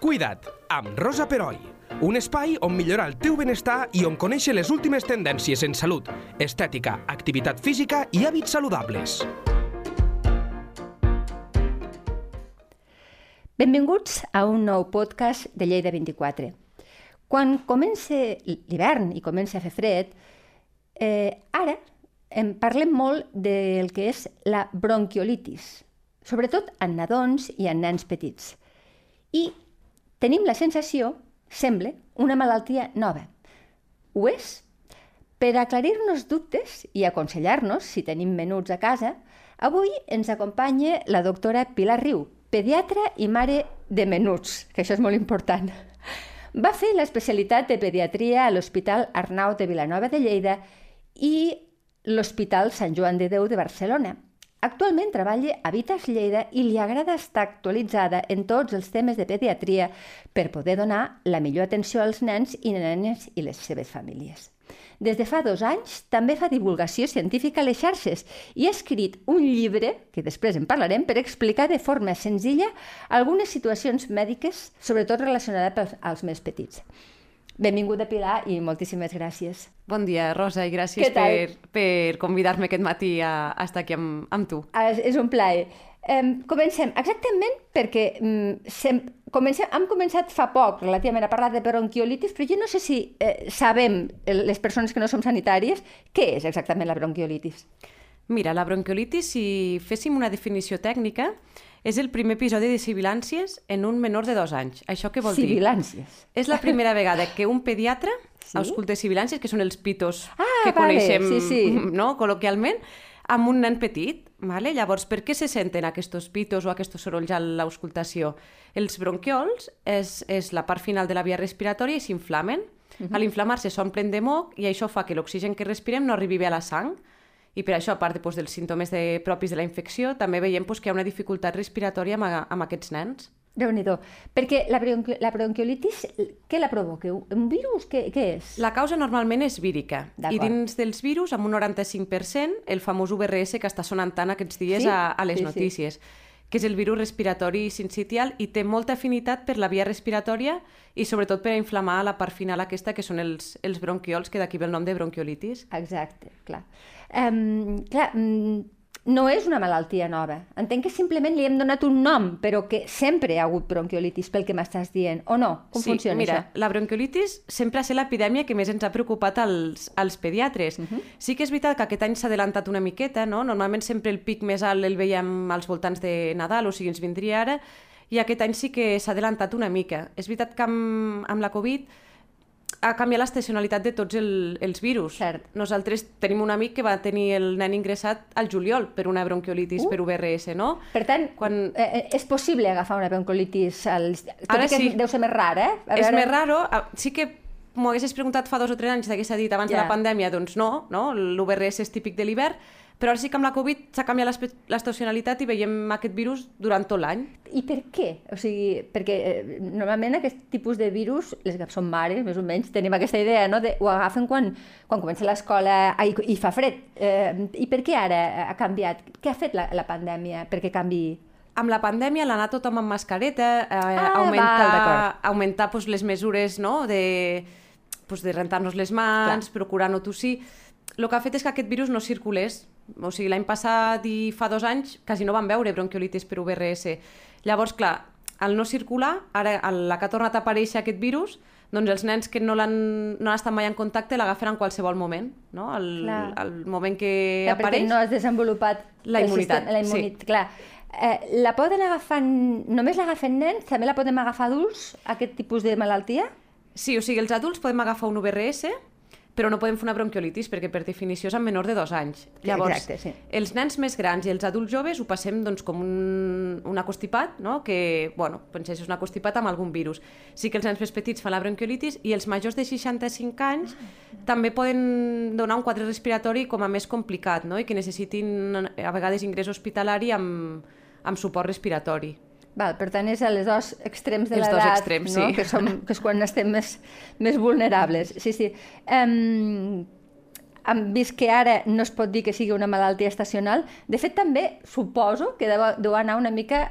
Cuida't, amb Rosa Peroi. Un espai on millorar el teu benestar i on conèixer les últimes tendències en salut, estètica, activitat física i hàbits saludables. Benvinguts a un nou podcast de Lleida 24. Quan comença l'hivern i comença a fer fred, eh, ara en parlem molt del que és la bronquiolitis, sobretot en nadons i en nens petits. I tenim la sensació, sembla, una malaltia nova. Ho és? Per aclarir-nos dubtes i aconsellar-nos, si tenim menuts a casa, avui ens acompanya la doctora Pilar Riu, pediatra i mare de menuts, que això és molt important. Va fer l'especialitat de pediatria a l'Hospital Arnau de Vilanova de Lleida i l'Hospital Sant Joan de Déu de Barcelona. Actualment treballa a Vitas Lleida i li agrada estar actualitzada en tots els temes de pediatria per poder donar la millor atenció als nens i nenes i les seves famílies. Des de fa dos anys també fa divulgació científica a les xarxes i ha escrit un llibre, que després en parlarem, per explicar de forma senzilla algunes situacions mèdiques, sobretot relacionades als més petits. Benvinguda, Pilar, i moltíssimes gràcies. Bon dia, Rosa, i gràcies per, per convidar-me aquest matí a, a estar aquí amb, amb tu. Ah, és, és un plaer. Um, comencem exactament perquè um, sem, comencem, hem començat fa poc relativament a parlar de bronquiolitis, però jo no sé si eh, sabem, les persones que no som sanitàries, què és exactament la bronquiolitis. Mira, la bronquiolitis, si féssim una definició tècnica, és el primer episodi de sibilàncies en un menor de dos anys. Això què vol sibilàncies. dir? Sibilàncies. És la primera vegada que un pediatre sí? ausculta sibilàncies, que són els pitos ah, que vale. coneixem sí, sí. no, col·loquialment, amb un nen petit. Vale? Llavors, per què se senten aquests pitos o aquests sorolls a l'auscultació? Els bronquiols és, és la part final de la via respiratòria i s'inflamen. Uh -huh. A l'inflamar-se s'omplen de moc i això fa que l'oxigen que respirem no arribi bé a la sang i per això, a part doncs, dels símptomes de, propis de la infecció, també veiem doncs, que hi ha una dificultat respiratòria amb, amb aquests nens. déu nhi Perquè la, bronqui la bronquiolitis, què la provoca? Un virus? Què, què és? La causa normalment és vírica. I dins dels virus, amb un 95%, el famós VRS que està sonant tant aquests dies sí? a, a les sí, notícies. Sí que és el virus respiratori sincitial i té molta afinitat per la via respiratòria i sobretot per a inflamar la part final aquesta, que són els, els bronquiols, que d'aquí ve el nom de bronquiolitis. Exacte, clar. Um, clar, um, no és una malaltia nova. Entenc que simplement li hem donat un nom, però que sempre hi ha hagut bronquiolitis, pel que m'estàs dient, o no? Com sí, funciona mira, això? la bronquiolitis sempre ha estat l'epidèmia que més ens ha preocupat als, als pediatres. Uh -huh. Sí que és veritat que aquest any s'ha adelantat una miqueta, no? Normalment sempre el pic més alt el veiem als voltants de Nadal, o sigui, ens vindria ara, i aquest any sí que s'ha adelantat una mica. És veritat que amb, amb la Covid ha canviat l'estacionalitat de tots el, els virus. Cert. Nosaltres tenim un amic que va tenir el nen ingressat al juliol per una bronquiolitis uh. per UVRS, no? Per tant, Quan... eh, eh és possible agafar una bronquiolitis, als... tot Ara que sí. deu ser més rar, eh? A és veure... més raro, sí que m'ho haguessis preguntat fa dos o tres anys, t'hagués dit abans yeah. de la pandèmia, doncs no, no? l'UVRS és típic de l'hivern, però ara sí que amb la Covid s'ha canviat l'estacionalitat i veiem aquest virus durant tot l'any. I per què? O sigui, perquè eh, normalment aquest tipus de virus, les que són mares, més o menys, tenim aquesta idea, no? De, ho agafen quan, quan comença l'escola i, i fa fred. Eh, I per què ara ha canviat? Què ha fet la, la pandèmia perquè canvi amb la pandèmia l'anar tothom amb mascareta, eh, ah, augmentar, val, augmentar pues, les mesures no? de, pues, de rentar-nos les mans, Clar. procurar no tossir, el que ha fet és que aquest virus no circulés o sigui, l'any passat i fa dos anys quasi no van veure bronquiolitis per UVRS. Llavors, clar, al no circular, ara a la que ha tornat a aparèixer aquest virus, doncs els nens que no l'han no estat mai en contacte l'agafen en qualsevol moment, no? El, el moment que clar, apareix... Perquè no has desenvolupat la immunitat. la immunitat, sí. clar. Eh, la poden agafar, només l'agafen nens? També la podem agafar adults, aquest tipus de malaltia? Sí, o sigui, els adults podem agafar un UVRS, però no podem fer una bronquiolitis perquè per definició és en menor de dos anys. Llavors, Exacte, sí. els nens més grans i els adults joves ho passem doncs, com un, un acostipat, no? que, bueno, pensés, és un acostipat amb algun virus. Sí que els nens més petits fan la bronquiolitis i els majors de 65 anys també poden donar un quadre respiratori com a més complicat no? i que necessitin a vegades ingrés hospitalari amb, amb suport respiratori. Val, per tant, és a les dos extrems de l'edat, no? sí. que, som, que és quan estem més, més vulnerables. Sí, sí. Um, hem vist que ara no es pot dir que sigui una malaltia estacional. De fet, també suposo que deu, deu anar una mica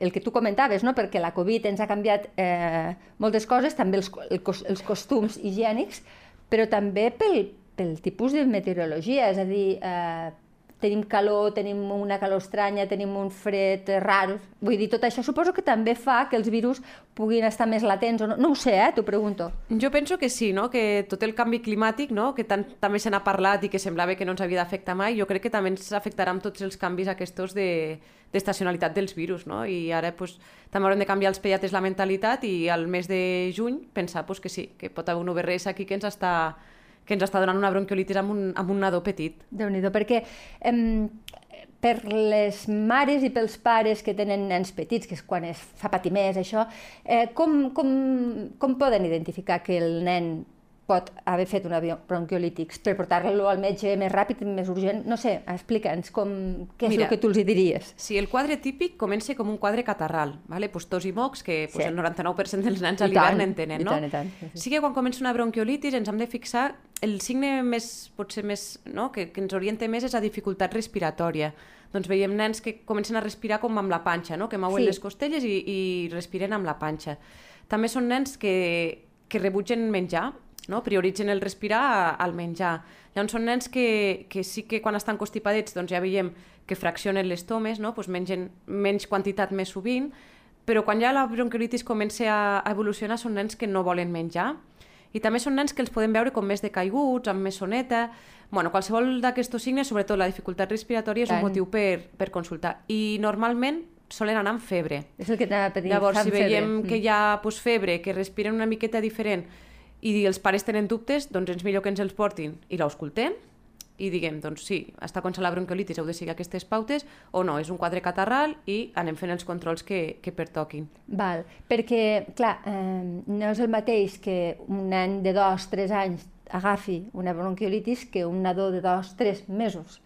el que tu comentaves, no? perquè la Covid ens ha canviat eh, moltes coses, també els, el, els costums higiènics, però també pel, pel tipus de meteorologia, és a dir, eh, tenim calor, tenim una calor estranya, tenim un fred rar. Vull dir, tot això suposo que també fa que els virus puguin estar més latents o no. No ho sé, eh? T'ho pregunto. Jo penso que sí, no? que tot el canvi climàtic, no? que tant, també se n'ha parlat i que semblava que no ens havia d'afectar mai, jo crec que també ens afectarà amb tots els canvis aquests de d'estacionalitat dels virus, no? I ara pues, també haurem de canviar els pediatres la mentalitat i al mes de juny pensar pues, que sí, que pot haver un UVRS aquí que ens està que ens està donant una bronquiolitis amb un, amb un nadó petit. déu nhi perquè em, per les mares i pels pares que tenen nens petits, que és quan es fa patir més això, eh, com, com, com poden identificar que el nen pot haver fet una bronquiolitis per portar-lo al metge més ràpid, més urgent? No sé, explica'ns com, què és Mira, el que tu els diries. Sí, el quadre típic comença com un quadre catarral, ¿vale? pues tos i mocs, que pues, sí. el 99% dels nens a l'hivern en tenen, no? I tant, i tant. Sí, sí. sí que quan comença una bronquiolitis ens hem de fixar el signe més, potser més, no? que, que ens orienta més és la dificultat respiratòria. Doncs veiem nens que comencen a respirar com amb la panxa, no? que mouen sí. les costelles i, i respiren amb la panxa. També són nens que, que rebutgen menjar, no? prioritzen el respirar al menjar. Llavors són nens que, que sí que quan estan constipadets doncs ja veiem que fraccionen les tomes, no? pues mengen menys quantitat més sovint, però quan ja la bronquiolitis comença a, evolucionar són nens que no volen menjar. I també són nens que els podem veure com més decaiguts, amb més soneta... Bueno, qualsevol d'aquests signes, sobretot la dificultat respiratòria, és Tant. un motiu per, per consultar. I normalment solen anar amb febre. És el que t'anava a pedir. Llavors, si veiem febre. que hi ha pues, febre, que respiren una miqueta diferent, i els pares tenen dubtes, doncs és millor que ens els portin i l'auscultem i diguem, doncs sí, està començant la bronquiolitis, heu de seguir aquestes pautes, o no, és un quadre catarral i anem fent els controls que, que pertoquin. Val, perquè, clar, eh, no és el mateix que un nen de dos, tres anys agafi una bronquiolitis que un nadó de dos, tres mesos.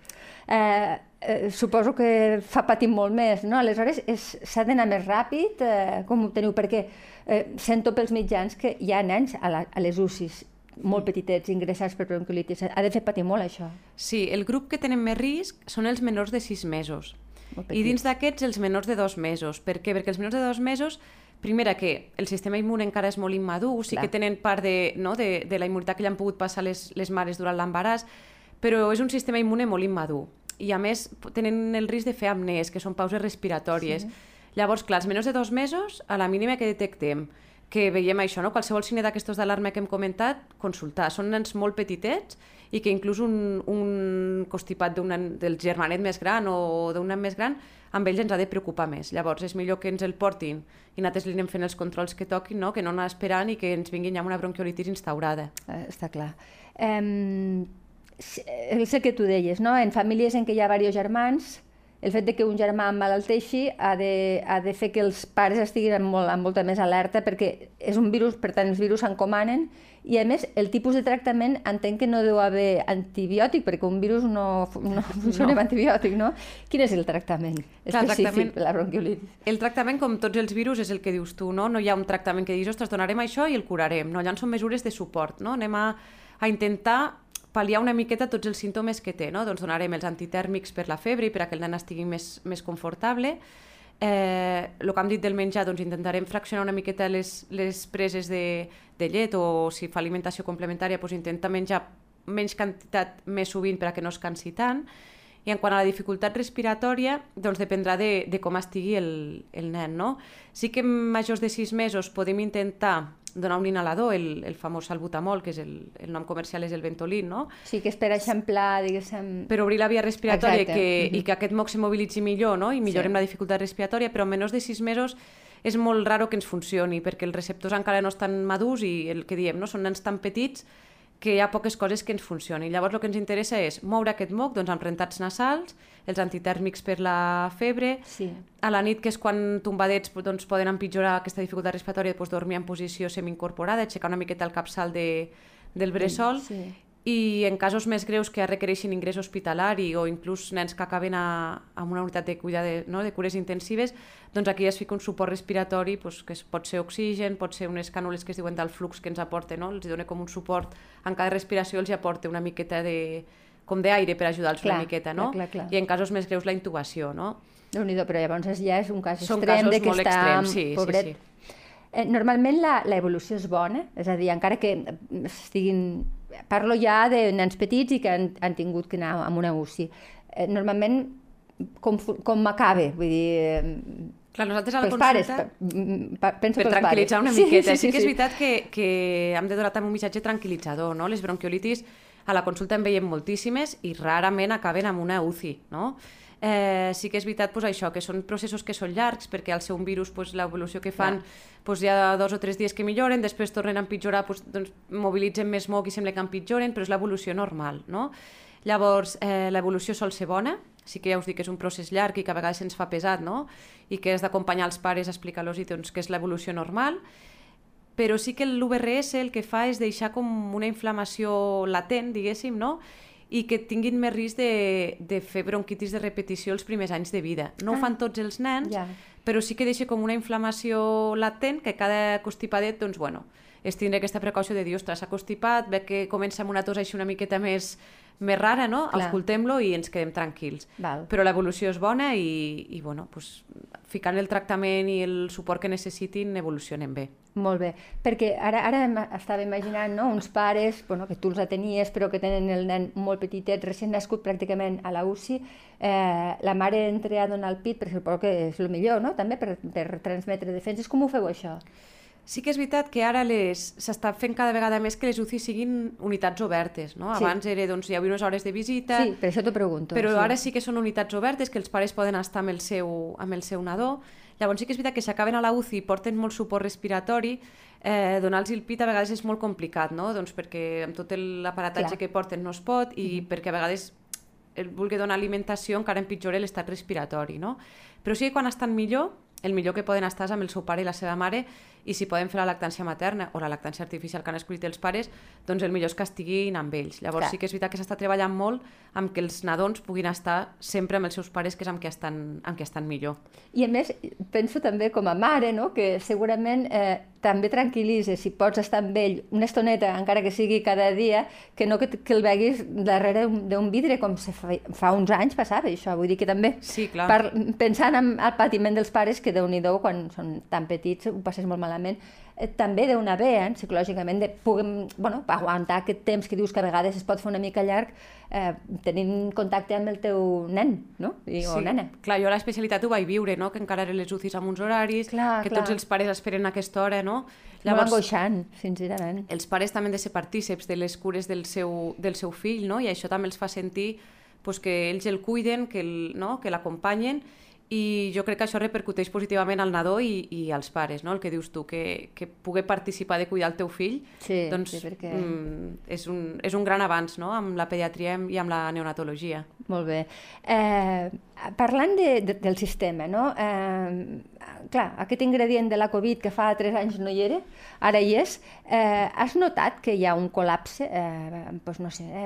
Eh, eh, suposo que fa patir molt més, no? Aleshores, s'ha d'anar més ràpid? Eh, com ho teniu? Perquè eh, sento pels mitjans que hi ha nens a, la, a les UCIs molt petitets ingressats per bronquiolitis. Ha de fer patir molt, això. Sí, el grup que tenen més risc són els menors de 6 mesos. I dins d'aquests, els menors de 2 mesos. Per què? Perquè els menors de 2 mesos primera, que el sistema immune encara és molt immadur, sí Clar. que tenen part de, no, de, de la immunitat que li han pogut passar les, les mares durant l'embaràs, però és un sistema immune molt immadur. I a més tenen el risc de fer apnès, que són pauses respiratòries. Sí. Llavors, clar, els menors de dos mesos, a la mínima que detectem que veiem això, no? qualsevol signe d'aquestos d'alarma que hem comentat, consultar. Són nens molt petitets i que inclús un, un constipat del germanet més gran o d'un nen més gran, amb ells ens ha de preocupar més. Llavors és millor que ens el portin i nosaltres li anem fent els controls que toquin, no? que no anar esperant i que ens vinguin ja amb una bronquiolitis instaurada. Eh, està clar. Eh, és el que tu deies, no? en famílies en què hi ha diversos germans, el fet de que un germà emmalalteixi ha de, ha de fer que els pares estiguin amb, molt, amb molta més alerta perquè és un virus, per tant els virus s'encomanen i a més el tipus de tractament entenc que no deu haver antibiòtic perquè un virus no, no funciona no. amb antibiòtic, no? Quin és el tractament Clar, específic tractament, per la bronquiolitis? El tractament, com tots els virus, és el que dius tu, no? No hi ha un tractament que diguis, ostres, donarem això i el curarem, no? Llavors són mesures de suport, no? Anem a, a intentar pal·liar una miqueta tots els símptomes que té. No? Doncs donarem els antitèrmics per la febre i per que el nen estigui més, més confortable. Eh, que hem dit del menjar, doncs intentarem fraccionar una miqueta les, les preses de, de llet o si fa alimentació complementària, doncs intenta menjar menys quantitat més sovint per a que no es cansi tant. I en quant a la dificultat respiratòria, doncs dependrà de, de com estigui el, el nen. No? Sí que majors de 6 mesos podem intentar donar un inhalador, el, el famós salbutamol, que és el, el nom comercial és el Ventolin, no? Sí, que és per eixamplar, diguéssim... Per obrir la via respiratòria que, uh -huh. i que aquest moc se mobilitzi millor, no? I millorem sí. la dificultat respiratòria, però en menys de 6 mesos és molt raro que ens funcioni, perquè els receptors encara no estan madurs i el que diem, no? Són nens tan petits que hi ha poques coses que ens funcionin. Llavors el que ens interessa és moure aquest moc doncs, amb rentats nasals, els antitèrmics per la febre, sí. a la nit, que és quan tombadets doncs, poden empitjorar aquesta dificultat respiratòria, doncs, dormir en posició semi-incorporada, aixecar una miqueta el capçal de, del bressol, sí i en casos més greus que requereixin ingrés hospitalari o inclús nens que acaben a, a una unitat de, cuida de, no, de cures intensives, doncs aquí es fica un suport respiratori doncs, que pot ser oxigen, pot ser unes cànules que es diuen del flux que ens aporta, no? els dona com un suport, en cada respiració els aporta una miqueta de com d'aire per ajudar-los una miqueta, no? Clar, clar, clar. I en casos més greus la intubació, no? déu nhi però llavors ja és un cas Són extrem de que està extrems, sí, sí, pobret. sí. Eh, normalment la, la evolució és bona, és a dir, encara que estiguin... Parlo ja de nens petits i que han, han tingut que anar amb una UCI. Eh, normalment, com, com acaba, vull dir... eh, Clar, nosaltres a la pels pares, consulta... per, mm, per, penso per tranquil·litzar pares. una miqueta. Sí, sí, que és veritat que, que hem de donar també un missatge tranquil·litzador, no? Les bronquiolitis a la consulta en veiem moltíssimes i rarament acaben amb una UCI, no? Eh, sí que és veritat pues, això, que són processos que són llargs perquè al ser un virus pues, l'evolució que fan pues, hi ha dos o tres dies que milloren, després tornen a empitjorar, pues, doncs, mobilitzen més moc i sembla que empitjoren, però és l'evolució normal. No? Llavors, eh, l'evolució sol ser bona, sí que ja us dic que és un procés llarg i que a vegades se'ns fa pesat, no? i que has d'acompanyar els pares a explicar-los doncs, que és l'evolució normal, però sí que l'UVRS el que fa és deixar com una inflamació latent, diguéssim, no? I que tinguin més risc de, de fer bronquitis de repetició els primers anys de vida. No ho Ah. fan tots els nens, Ja. però sí que deixa com una inflamació latent que cada constipadet, doncs, bueno, és tindre aquesta precaució de dir, ostres, s'ha constipat, ve que comença amb una tos així una miqueta més, més rara, no? Escoltem-lo i ens quedem tranquils. Val. Però l'evolució és bona i, i bueno, pues, ficant el tractament i el suport que necessitin, evolucionen bé. Molt bé, perquè ara, ara estava imaginant no? uns pares, bueno, que tu els atenies, però que tenen el nen molt petitet, recient nascut pràcticament a la UCI, eh, la mare entra a donar el pit, suposo que és el millor, no?, també, per, per transmetre defenses. Com ho feu, això? Sí que és veritat que ara les s'està fent cada vegada més que les UCI siguin unitats obertes, no? Sí. Abans era, doncs, hi havia unes hores de visita, Sí, per això t'ho pregunto. però sí. ara sí que són unitats obertes, que els pares poden estar amb el seu, amb el seu nadó. Llavors sí que és veritat que si acaben a la UCI i porten molt suport respiratori, eh, donar-los el pit a vegades és molt complicat, no? Doncs perquè amb tot l'aparatatge que porten no es pot i perquè a vegades el vulgui donar alimentació encara empitjora l'estat respiratori, no? Però sí que quan estan millor, el millor que poden estar és amb el seu pare i la seva mare i si poden fer la lactància materna o la lactància artificial que han escollit els pares, doncs el millor és que estiguin amb ells. Llavors Clar. sí que és veritat que s'està treballant molt amb que els nadons puguin estar sempre amb els seus pares, que és amb qui estan, amb qui estan millor. I a més, penso també com a mare, no? que segurament eh, també tranquil·litza si pots estar amb ell una estoneta, encara que sigui cada dia, que no que, que el veguis darrere d'un- d'un vidre, com se fa, fa uns anys passava això. Vull dir que també, Sí, clar. per, pensant en el patiment dels pares, que déu nhi quan són tan petits ho passes molt malament, eh, també deu anar bé, eh, psicològicament, de puguem bueno, aguantar aquest temps que dius que a vegades es pot fer una mica llarg, eh, tenint contacte amb el teu nen, no? I, o nena. Clar, jo a l'especialitat ho vaig viure, no? que encara eren les UCIs amb uns horaris, Clar, que clar. tots els pares esperen a aquesta hora, no? Molt angoixant, sincerament. els pares també han de ser partíceps de les cures del seu, del seu fill, no? i això també els fa sentir pues, que ells el cuiden, que el- no? que l'acompanyen, i jo crec que això repercuteix positivament al nadó i, i als pares, no? el que dius tu, que, que pugui participar de cuidar el teu fill, Sí, doncs sí, perquè- mm, és, un, és un gran avanç no? amb la pediatria i amb la neonatologia. Molt bé. Eh, parlant de, de, del sistema, no? Eh, clar, aquest ingredient de la Covid que fa 3 anys no hi era, ara hi és. Eh, has notat que hi ha un col·lapse, eh, doncs no sé, eh,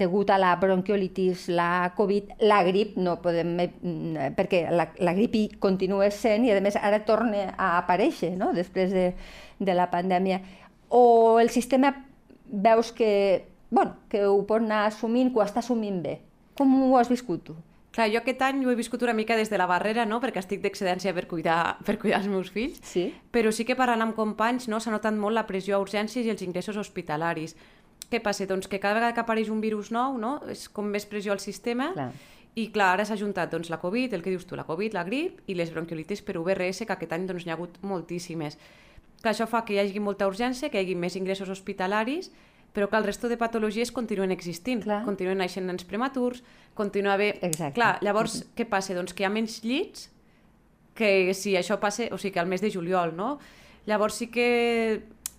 degut a la bronquiolitis, la Covid, la grip, no podem, eh, perquè la, la grip hi continua sent i a més ara torna a aparèixer, no?, després de, de la pandèmia. O el sistema veus que, bueno, que ho pot anar assumint, que ho està assumint bé. Com ho has viscut tu? Clar, jo aquest any ho he viscut una mica des de la barrera, no? perquè estic d'excedència per, cuidar, per cuidar els meus fills, Sí. però sí que parlant amb companys no, s'ha notat molt la pressió a urgències i els ingressos hospitalaris. Què passa? Doncs que cada vegada que apareix un virus nou, no? és com més pressió al sistema, Clar. i clar, ara s'ha juntat doncs, la Covid, el que dius tu, la Covid, la grip i les bronquiolitis per UVRS, que aquest any doncs, n'hi ha hagut moltíssimes. Clar, això fa que hi hagi molta urgència, que hi hagi més ingressos hospitalaris, però que el resto de patologies continuen existint. Clar. Continuen naixent nens prematurs, continua bé... Exacte. Clar, llavors, què passa? Doncs que hi ha menys llits que si això passa, o sigui, que al mes de juliol, no? Llavors sí que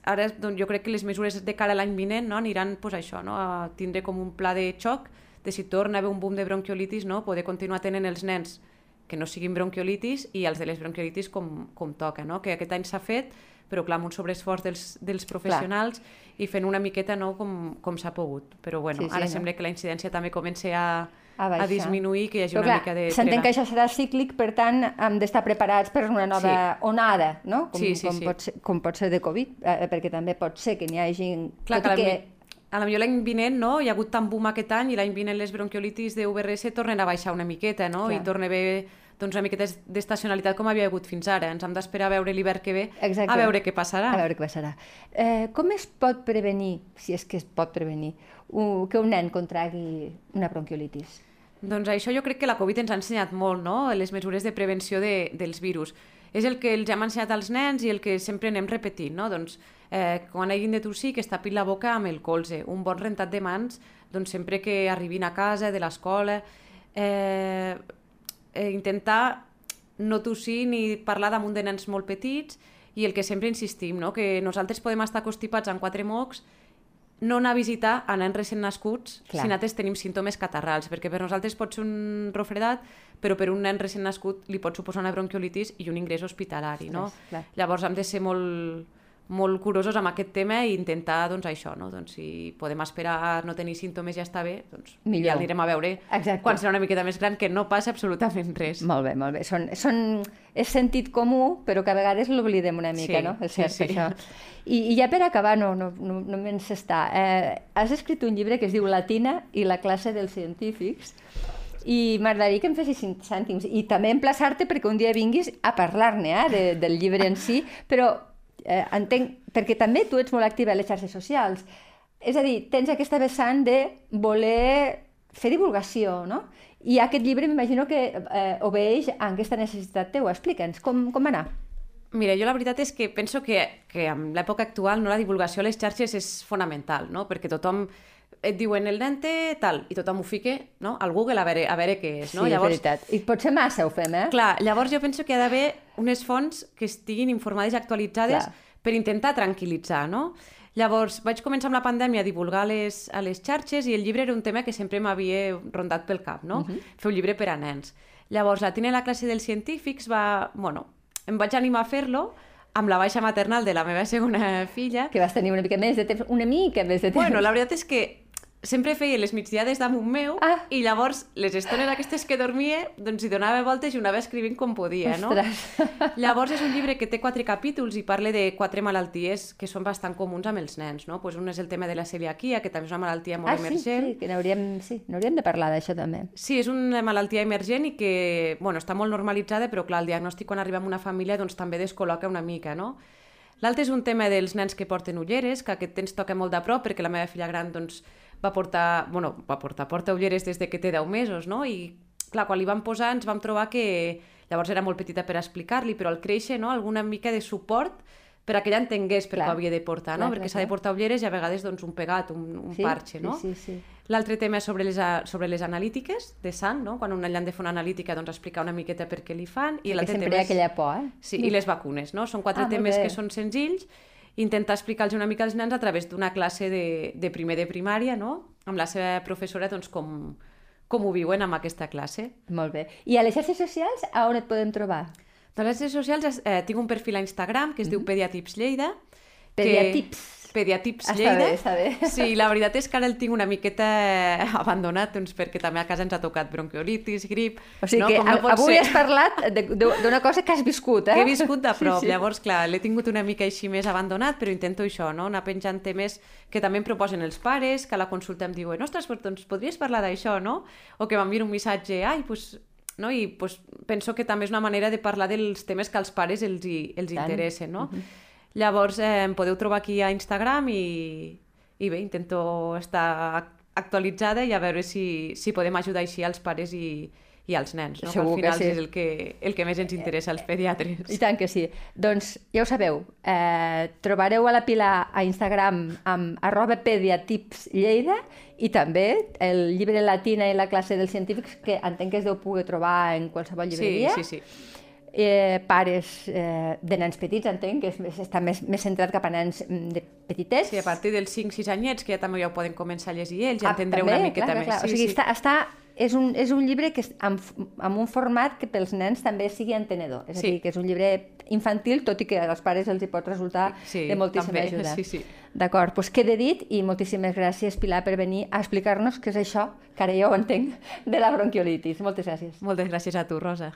ara doncs, jo crec que les mesures de cara a l'any vinent no, aniran pues, això, no, a tindre com un pla de xoc de si torna a haver un boom de bronquiolitis, no, poder continuar tenint els nens que no siguin bronquiolitis i els de les bronquiolitis com, com toca, no? que aquest any s'ha fet, però clar, amb un sobreesforç dels, dels professionals i fent una miqueta no, com, com s'ha pogut. Però bueno, Sí, sí, ara no? sembla que la incidència també comença a, A a, disminuir, que hi hagi Però una clar, mica de s'entén que això serà cíclic, per tant, hem d'estar preparats per una nova onada, no? Com, Sí, sí, com, sí. Pot ser, com pot ser de Covid, eh, perquè també pot ser que n'hi hagi... Clar, tot que... a la millor l'any vinent no, hi ha hagut tant boom aquest any i l'any vinent les bronquiolitis de UVRS tornen a baixar una miqueta no? Clar. i torna a haver doncs una miqueta d'estacionalitat com havia hagut fins ara. Ens hem d'esperar a veure l'hivern que ve, Exacte. a veure què passarà. A veure què passarà. Eh, com es pot prevenir, si és que es pot prevenir, que un nen contragui una bronquiolitis? Doncs això jo crec que la Covid ens ha ensenyat molt, no?, les mesures de prevenció de, dels virus. És el que els hem ensenyat als nens i el que sempre anem repetint, no? Doncs eh, quan hagin de tossir, que es tapin la boca amb el colze. Un bon rentat de mans, doncs sempre que arribin a casa, de l'escola, eh, eh, intentar no tossir ni parlar damunt de nens molt petits i el que sempre insistim, no? que nosaltres podem estar constipats en quatre mocs no anar a visitar a nens recent nascuts Clar. si nosaltres tenim símptomes catarrals, perquè per nosaltres pot ser un refredat, però per un nen recent nascut li pot suposar una bronquiolitis i un ingrés hospitalari, no? Clar. Llavors hem de ser molt, molt curosos amb aquest tema i intentar, doncs, això, no? Doncs, si podem esperar no tenir símptomes ja està bé, doncs Millor. ja anirem a veure Exacte. quan serà una miqueta més gran que no passa absolutament res. Molt bé, molt bé. Són, són, és sentit comú, però que a vegades l'oblidem una mica, Sí, no? És sí, cert, sí. això. I, I ja per acabar, no, no, no, no me'n s'està. Eh, has escrit un llibre que es diu Latina i la classe dels científics, i m'agradaria que em fessis cinc cèntims i també emplaçar-te perquè un dia vinguis a parlar-ne eh, de, del llibre en si, però eh, entenc, perquè també tu ets molt activa a les xarxes socials, és a dir, tens aquesta vessant de voler fer divulgació, no? I aquest llibre m'imagino que eh, obeeix a aquesta necessitat teua. Explica'ns, com, com va anar? Mira, jo la veritat és que penso que, que en l'època actual no la divulgació a les xarxes és fonamental, no? perquè tothom et diuen el té tal, i tothom ho fica no? al Google a veure, a veure què és. No? Sí, és veritat. I potser massa ho fem, eh? Clar, llavors jo penso que ha d'haver unes fonts que estiguin informades i actualitzades Clar. per intentar tranquil·litzar, no? Llavors, vaig començar amb la pandèmia a divulgar les, a les xarxes i el llibre era un tema que sempre m'havia rondat pel cap, no? Uh -huh. Fer un llibre per a nens. Llavors, la Tina i la classe dels científics va... Bueno, em vaig animar a fer-lo amb la baixa maternal de la meva segona filla. Que vas tenir una mica més de temps, una mica més de temps. Bueno, la veritat és que sempre feia les migdiades damunt meu Ah. i llavors les estones aquestes que dormia doncs hi donava voltes i anava escrivint com podia, no? Ostres. Llavors és un llibre que té quatre capítols i parla de quatre malalties que són bastant comuns amb els nens, no? Pues un és el tema de la celiaquia, que també és una malaltia molt ah, sí, emergent. sí, que n'hauríem sí, n'hauríem de parlar d'això també. Sí, és una malaltia emergent i que bueno, està molt normalitzada, però clar, el diagnòstic quan arriba a una família doncs, també descol·loca una mica, no? L'altre és un tema dels nens que porten ulleres, que aquest ens toca molt de prop, perquè la meva filla gran doncs, va portar, bueno, va portar, porta ulleres des de que té 10 mesos, no? I clar, quan li vam posar ens vam trobar que llavors era molt petita per explicar-li, però al créixer, no?, alguna mica de suport per a que ella entengués per Clar. què havia de portar, no? Clar, Perquè s'ha de portar ulleres i a vegades doncs, un pegat, un, un Sí, parche, sí, no? sí, sí. L'altre tema és sobre les, sobre les analítiques de sang, no? Quan un han de fer una analítica, doncs explicar una miqueta per què li fan. I l'altre sempre tema hi ha és... aquella por, eh? Sí, i les vacunes, no? Són quatre Ah, temes que són senzills, intentar explicar-los una mica als nens a través d'una classe de, de primer de primària, no? Amb la seva professora, doncs, com, com ho viuen amb aquesta classe. Molt bé. I a les xarxes socials, a on et podem trobar? De les xarxes socials eh, tinc un perfil a Instagram que es diu Pediatips Lleida. que- Pediatips. Pediatips Està Lleida. bé, està bé. Sí, la veritat és que ara el tinc una miqueta abandonat, doncs, perquè també a casa ens ha tocat bronquiolitis, grip... O sigui no? que Com no avui ser. has parlat d'una cosa que has viscut, eh? que he viscut de prop. Sí, sí. Llavors, clar, l'he tingut una mica així més abandonat, però intento això, no? anar penjant temes que també em proposen els pares, que a la consulta em diuen ostres, doncs podries parlar d'això, no? O que m'envien un missatge, ai, pues, no? I pues, penso que també és una manera de parlar dels temes que als pares els, hi, els Tant. interessen, no? Llavors, eh, em podeu trobar aquí a Instagram i, i bé, intento estar ac- actualitzada i a veure si, si podem ajudar així als pares i, i als nens, no? Segur que que al final sí. és el que, el que més ens interessa als pediatres. I tant que sí. Doncs ja ho sabeu, eh, trobareu a la Pilar a Instagram amb arroba pediatips Lleida i també el llibre Latina i la classe dels científics que entenc que es deu poder trobar en qualsevol Sí, llibreria. sí, sí. Eh, pares eh, de nens petits, entenc, que és, més- està més, més centrat cap a nens mm, de petitets. Sí, a partir dels 5-6 anyets, que ja també ja ho poden començar a llegir ells, ja Ah, entendreu també? una miqueta clar, més. Clar, clar. Sí, o sigui, sí. està, està, és, un, és un llibre que és amb, amb un format que pels nens també sigui entenedor. És a Sí. dir, que és un llibre infantil, tot i que als pares els hi pot resultar Sí, de moltíssima també, ajuda. sí, sí. D'acord, doncs queda dit i moltíssimes gràcies, Pilar, per venir a explicar-nos què és això, que ara jo ho entenc, de la bronquiolitis. Moltes gràcies. Moltes gràcies a tu, Rosa.